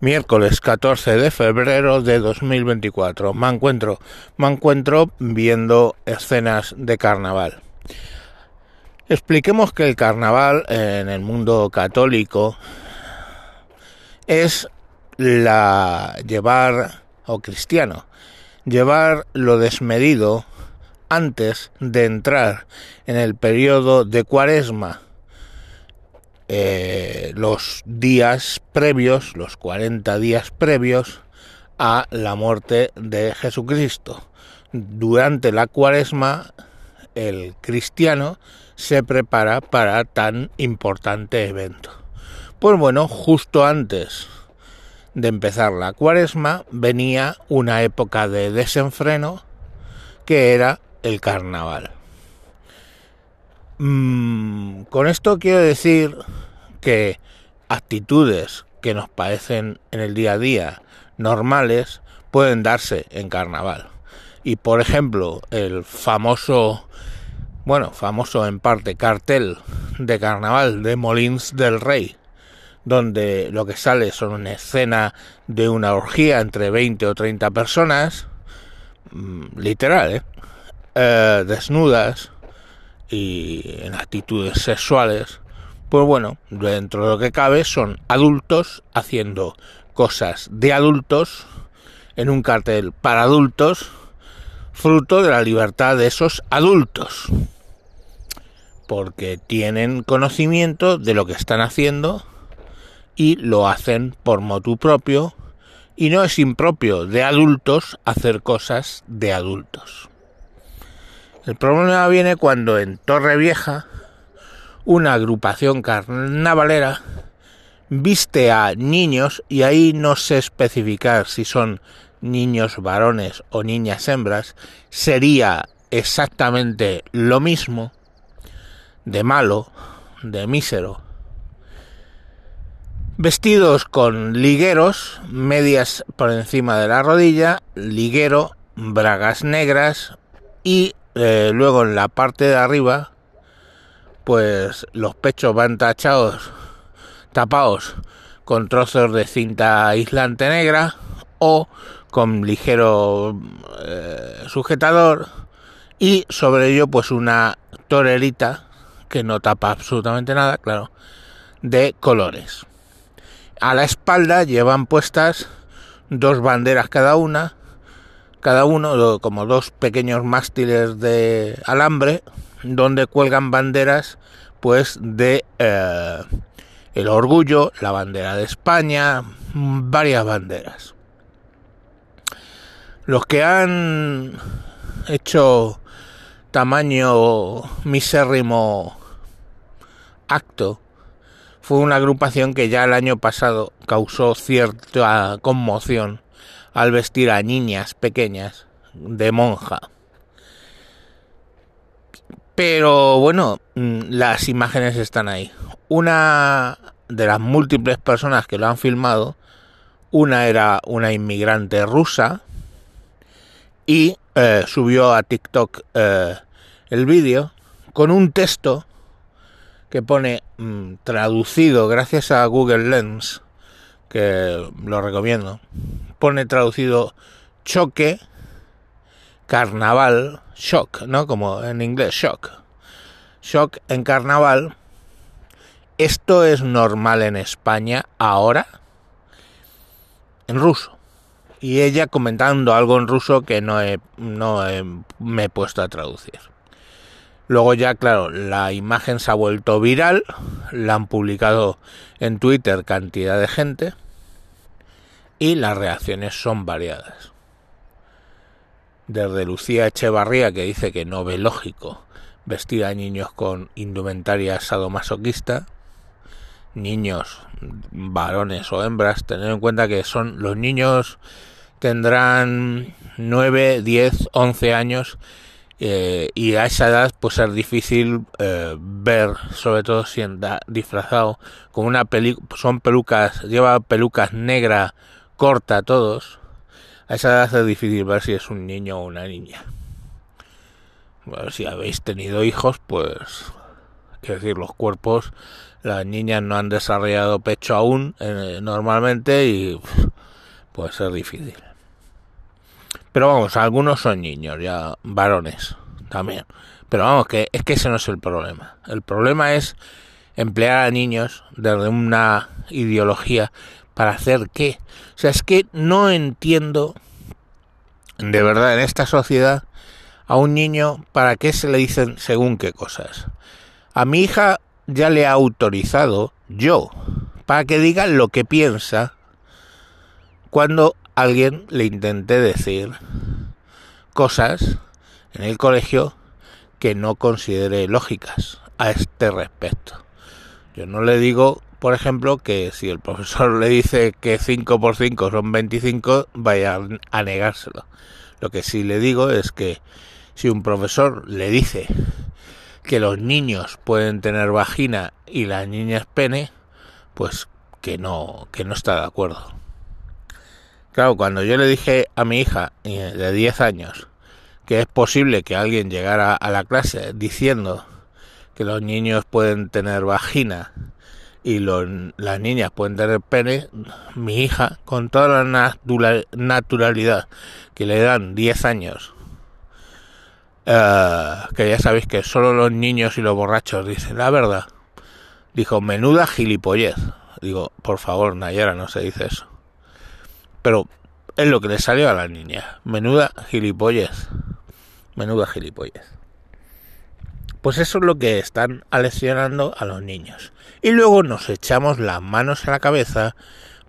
Miércoles 14 de febrero de 2024. Me encuentro, me encuentro viendo escenas de carnaval. Expliquemos que el carnaval en el mundo católico es la llevar o cristiano, llevar lo desmedido antes de entrar en el periodo de cuaresma eh, los días previos, los 40 días previos a la muerte de Jesucristo. Durante la cuaresma, el cristiano se prepara para tan importante evento. Pues bueno, justo antes de empezar la cuaresma venía una época de desenfreno que era el carnaval. Mm, con esto quiero decir que actitudes que nos parecen en el día a día normales pueden darse en carnaval. Y por ejemplo, el famoso, bueno, famoso en parte cartel de carnaval de Molins del Rey, donde lo que sale son una escena de una orgía entre 20 o 30 personas, mm, literal, ¿eh? Eh, desnudas, y en actitudes sexuales, pues bueno, dentro de lo que cabe son adultos haciendo cosas de adultos en un cartel para adultos, fruto de la libertad de esos adultos, porque tienen conocimiento de lo que están haciendo y lo hacen por motu propio y no es impropio de adultos hacer cosas de adultos. El problema viene cuando en Torre Vieja una agrupación carnavalera viste a niños y ahí no sé especificar si son niños varones o niñas hembras, sería exactamente lo mismo de malo, de mísero. Vestidos con ligueros, medias por encima de la rodilla, liguero, bragas negras y eh, luego en la parte de arriba, pues los pechos van tachados, tapados con trozos de cinta aislante negra o con ligero eh, sujetador y sobre ello pues una torerita que no tapa absolutamente nada, claro, de colores. A la espalda llevan puestas dos banderas cada una cada uno como dos pequeños mástiles de alambre donde cuelgan banderas pues de eh, el orgullo, la bandera de España, varias banderas. Los que han hecho tamaño misérrimo acto fue una agrupación que ya el año pasado causó cierta conmoción al vestir a niñas pequeñas de monja. Pero bueno, mm, las imágenes están ahí. Una de las múltiples personas que lo han filmado, una era una inmigrante rusa y eh, subió a TikTok eh, el vídeo con un texto que pone mm, traducido gracias a Google Lens, que lo recomiendo, pone traducido choque, carnaval, shock, ¿no? Como en inglés, shock. Shock en carnaval. ¿Esto es normal en España ahora? En ruso. Y ella comentando algo en ruso que no, no me he puesto a traducir. Luego ya, claro, la imagen se ha vuelto viral, la han publicado en Twitter cantidad de gente y las reacciones son variadas. Desde Lucía Echevarría, que dice que no ve lógico vestir a niños con indumentaria sadomasoquista, niños, varones o hembras, tener en cuenta que son los niños tendrán 9, 10, 11 años eh, y a esa edad pues es difícil eh, ver, sobre todo si anda disfrazado con una película, son pelucas, lleva pelucas negras corta todos, a esa edad es difícil ver si es un niño o una niña. Bueno, si habéis tenido hijos, pues, quiero decir, los cuerpos las niñas no han desarrollado pecho aún eh, normalmente y puede ser difícil. Pero vamos, algunos son niños, ya varones también. Pero vamos, que es que ese no es el problema. El problema es emplear a niños desde una ideología para hacer qué. O sea, es que no entiendo de verdad en esta sociedad a un niño para qué se le dicen según qué cosas. A mi hija ya le ha autorizado yo para que diga lo que piensa cuando alguien le intente decir cosas en el colegio que no considere lógicas a este respecto. Yo no le digo, por ejemplo, que si el profesor le dice que 5 por 5 son 25, vaya a negárselo. Lo que sí le digo es que si un profesor le dice que los niños pueden tener vagina y las niñas pene, pues que no, que no está de acuerdo. Claro, cuando yo le dije a mi hija eh, de 10 años que es posible que alguien llegara a la clase diciendo que los niños pueden tener vagina y las niñas pueden tener pene, mi hija, con toda la naturalidad que le dan 10 años, eh, que ya sabéis que solo los niños y los borrachos dicen la verdad, dijo, menuda gilipollez. Digo, por favor, Nayara, no se dice eso. Pero es lo que le salió a la niña, menuda gilipollez. Menuda gilipollez. Pues eso es lo que están aleccionando a los niños. Y luego nos echamos las manos a la cabeza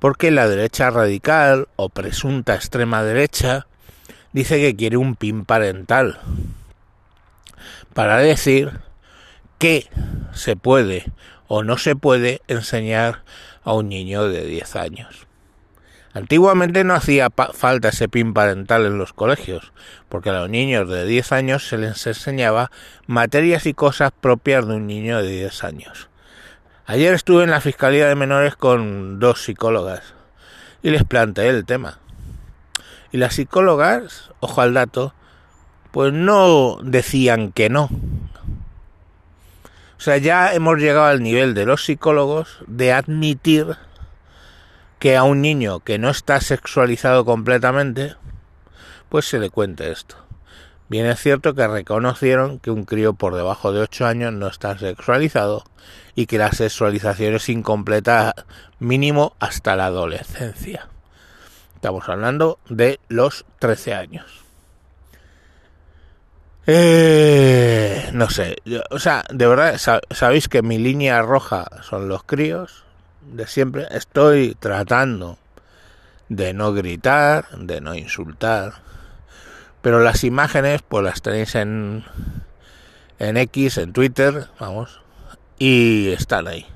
porque la derecha radical o presunta extrema derecha dice que quiere un pin parental para decir que se puede o no se puede enseñar a un niño de 10 años. Antiguamente no hacía falta ese pin parental en los colegios, porque a los niños de 10 años se les enseñaba materias y cosas propias de un niño de 10 años. Ayer estuve en la Fiscalía de Menores con dos psicólogas y les planteé el tema. Y las psicólogas, ojo al dato, pues no decían que no. O sea, ya hemos llegado al nivel de los psicólogos de admitir que a un niño que no está sexualizado completamente, pues se le cuente esto. Bien es cierto que reconocieron que un crío por debajo de 8 años no está sexualizado y que la sexualización es incompleta mínimo hasta la adolescencia. Estamos hablando de los 13 años. Eh, no sé, o sea, de verdad, sabéis que mi línea roja son los críos, de siempre, estoy tratando de no gritar, de no insultar, pero las imágenes pues las tenéis en en X, en Twitter, vamos, y están ahí.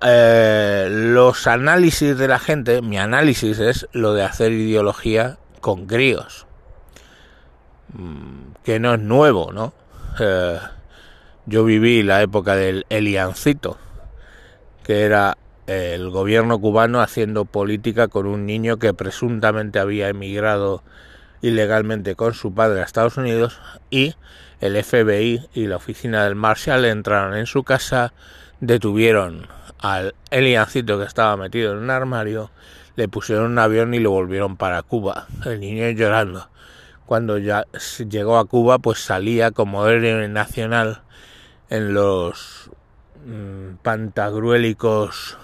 Eh, los análisis de la gente, mi análisis es lo de hacer ideología con críos, mm, que no es nuevo, ¿no? Eh, yo viví la época del Eliancito que era el gobierno cubano haciendo política con un niño que presuntamente había emigrado ilegalmente con su padre a Estados Unidos y el FBI y la oficina del Marshall entraron en su casa, detuvieron al Eliancito que estaba metido en un armario, le pusieron un avión y lo volvieron para Cuba, el niño llorando. Cuando ya llegó a Cuba, pues salía como héroe nacional en los Mm, pantagruélicos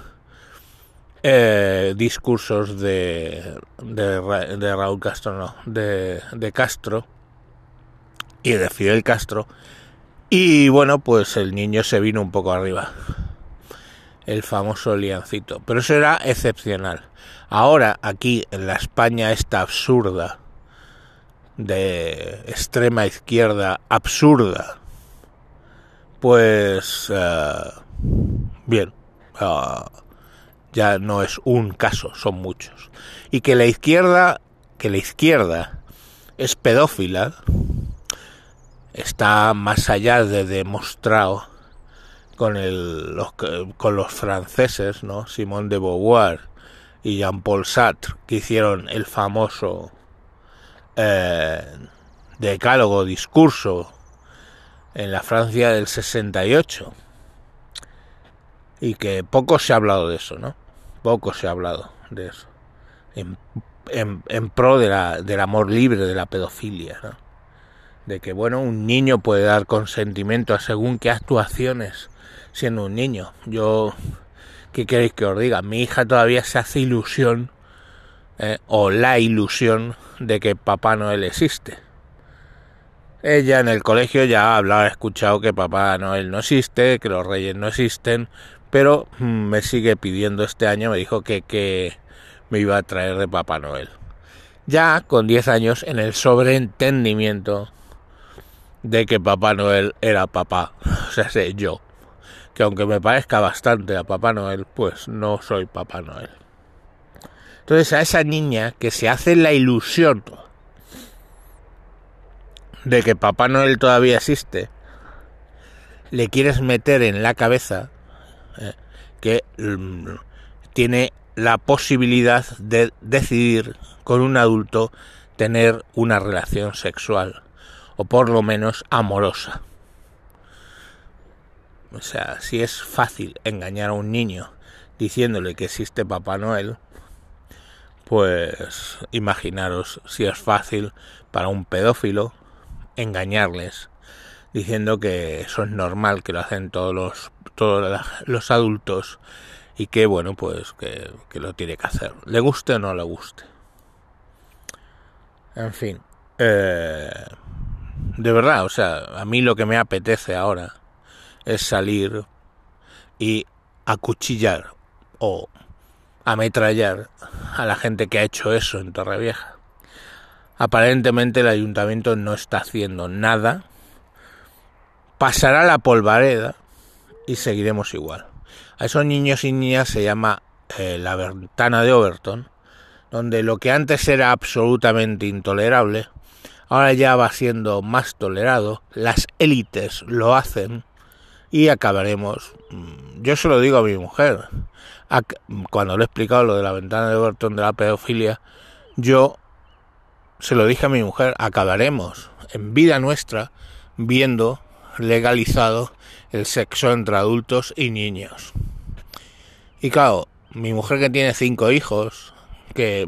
eh, discursos de, de, Raúl Castro, no, de, de Castro y de Fidel Castro. Y bueno, pues el niño se vino un poco arriba. El famoso liancito. Pero eso era excepcional. Ahora, aquí en la España esta absurda, de extrema izquierda, absurda, pues eh, bien, eh, ya no es un caso, son muchos. Y que la izquierda, que la izquierda es pedófila, está más allá de demostrado con, el, los, con los franceses, ¿no? Simone de Beauvoir y Jean-Paul Sartre, que hicieron el famoso eh, decálogo discurso en la Francia del 68. y que poco se ha hablado de eso, ¿no? Poco se ha hablado de eso. En, en, pro de la, del amor libre, de la pedofilia, ¿no? De que, bueno, un niño puede dar consentimiento a según qué actuaciones siendo un niño. Yo, ¿qué queréis que os diga? Mi hija todavía se hace ilusión, ¿eh? o la ilusión, de que Papá Noel existe. Ella en el colegio ya ha hablado, ha escuchado que Papá Noel no existe, que los reyes no existen, pero mm, me sigue pidiendo este año, me dijo que, que me iba a traer de Papá Noel. Ya con 10 años en el sobreentendimiento de que Papá Noel era papá, o sea, sé yo, que aunque me parezca bastante a Papá Noel, pues no soy Papá Noel. Entonces a esa niña que se hace la ilusión de que Papá Noel todavía existe, le quieres meter en la cabeza eh, que mm, tiene la posibilidad de decidir con un adulto tener una relación sexual o por lo menos amorosa. O sea, si es fácil engañar a un niño diciéndole que existe Papá Noel, pues imaginaros si es fácil para un pedófilo engañarles diciendo que eso es normal, que lo hacen todos los, todos los adultos y que bueno, pues que, lo tiene que hacer, le guste o no le guste. En fin, eh, de verdad, o sea, a mí lo que me apetece ahora es salir y acuchillar o ametrallar a la gente que ha hecho eso en Torrevieja. Aparentemente el ayuntamiento no está haciendo nada. Pasará la polvareda y seguiremos igual. A esos niños y niñas se llama eh, la ventana de Overton, donde lo que antes era absolutamente intolerable, ahora ya va siendo más tolerado, las élites lo hacen y acabaremos, mm, yo se lo digo a mi mujer, cuando le he explicado lo de la ventana de Overton de la pedofilia, yo se lo dije a mi mujer, acabaremos en vida nuestra viendo legalizado el sexo entre adultos y niños. Y claro, mi mujer que tiene cinco hijos, que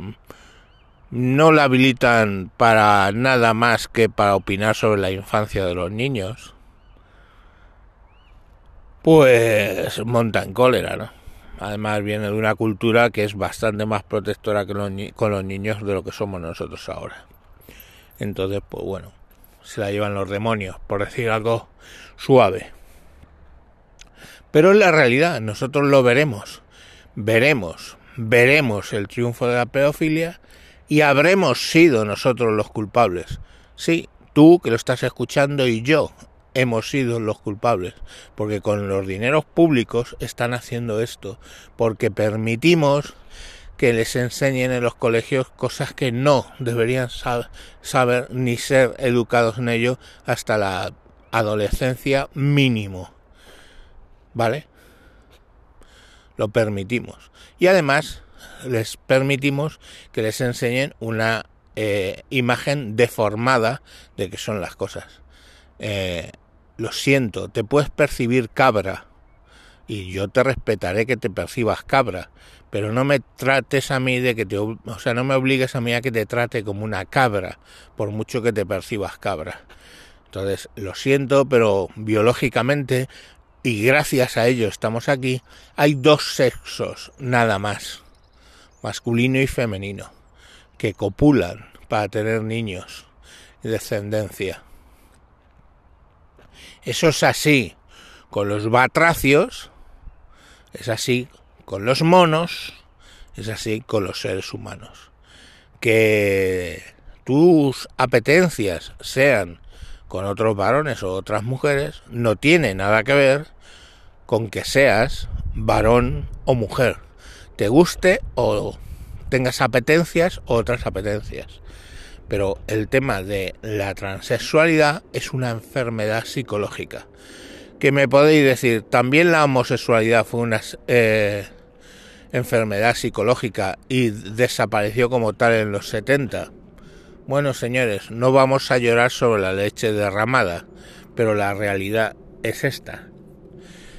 no la habilitan para nada más que para opinar sobre la infancia de los niños, pues monta en cólera, ¿no? Además viene de una cultura que es bastante más protectora que con los niños de lo que somos nosotros ahora. Entonces, pues bueno, se la llevan los demonios, por decir algo suave. Pero en la realidad, nosotros lo veremos. Veremos, veremos el triunfo de la pedofilia y habremos sido nosotros los culpables. Sí, tú que lo estás escuchando y yo hemos sido los culpables, porque con los dineros públicos están haciendo esto, porque permitimos que les enseñen en los colegios cosas que no deberían saber ni ser educados en ello hasta la adolescencia mínimo. ¿Vale? Lo permitimos. Y además les permitimos que les enseñen una eh, imagen deformada de que son las cosas. Eh, lo siento, te puedes percibir cabra y yo te respetaré que te percibas cabra, pero no me trates a mí de que te, o sea, no me obligues a mí a que te trate como una cabra, por mucho que te percibas cabra. Entonces, lo siento, pero biológicamente y gracias a ello estamos aquí, hay dos sexos nada más, masculino y femenino, que copulan para tener niños y descendencia. Eso es así con los batracios, es así con los monos, es así con los seres humanos. Que tus apetencias sean con otros varones o otras mujeres no tiene nada que ver con que seas varón o mujer, te guste o tengas apetencias o otras apetencias. Pero el tema de la transexualidad es una enfermedad psicológica. Que me podéis decir, también la homosexualidad fue una eh, enfermedad psicológica y desapareció como tal en los 70. Bueno, señores, no vamos a llorar sobre la leche derramada, pero la realidad es esta.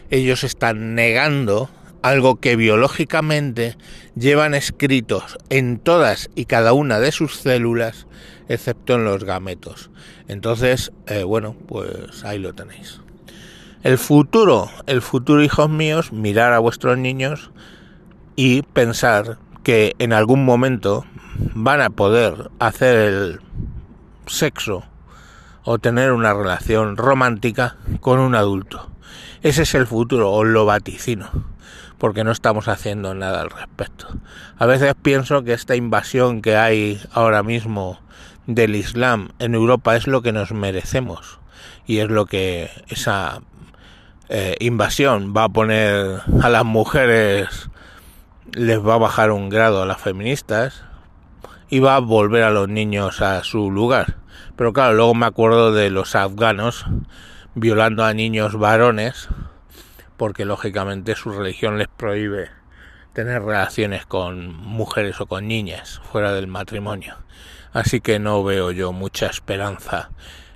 ellos están negando algo que biológicamente llevan escritos en todas y cada una de sus células, excepto en los gametos. Entonces, eh, bueno, pues ahí lo tenéis. El futuro, el futuro, hijos míos, mirar a vuestros niños y pensar que en algún momento van a poder hacer el sexo o tener una relación romántica con un adulto. Ese es el futuro, os lo vaticino, porque no estamos haciendo nada al respecto. A veces pienso que esta invasión que hay ahora mismo del Islam en Europa es lo que nos merecemos y es lo que esa eh, invasión va a poner a las mujeres, les va a bajar un grado a las feministas y va a volver a los niños a su lugar. Pero claro, luego me acuerdo de los afganos violando a niños varones porque lógicamente su religión les prohíbe tener relaciones con mujeres o con niñas fuera del matrimonio. Así que no veo yo mucha esperanza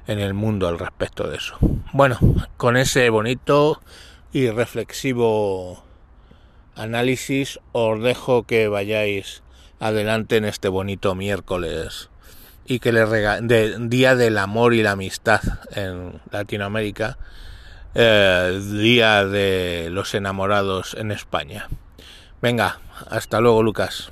en el mundo al respecto de eso. Bueno, con ese bonito y reflexivo análisis os dejo que vayáis adelante en este bonito miércoles y que le de, Día del Amor y la Amistad en Latinoamérica, eh, Día de los Enamorados en España. Venga, hasta luego Lucas.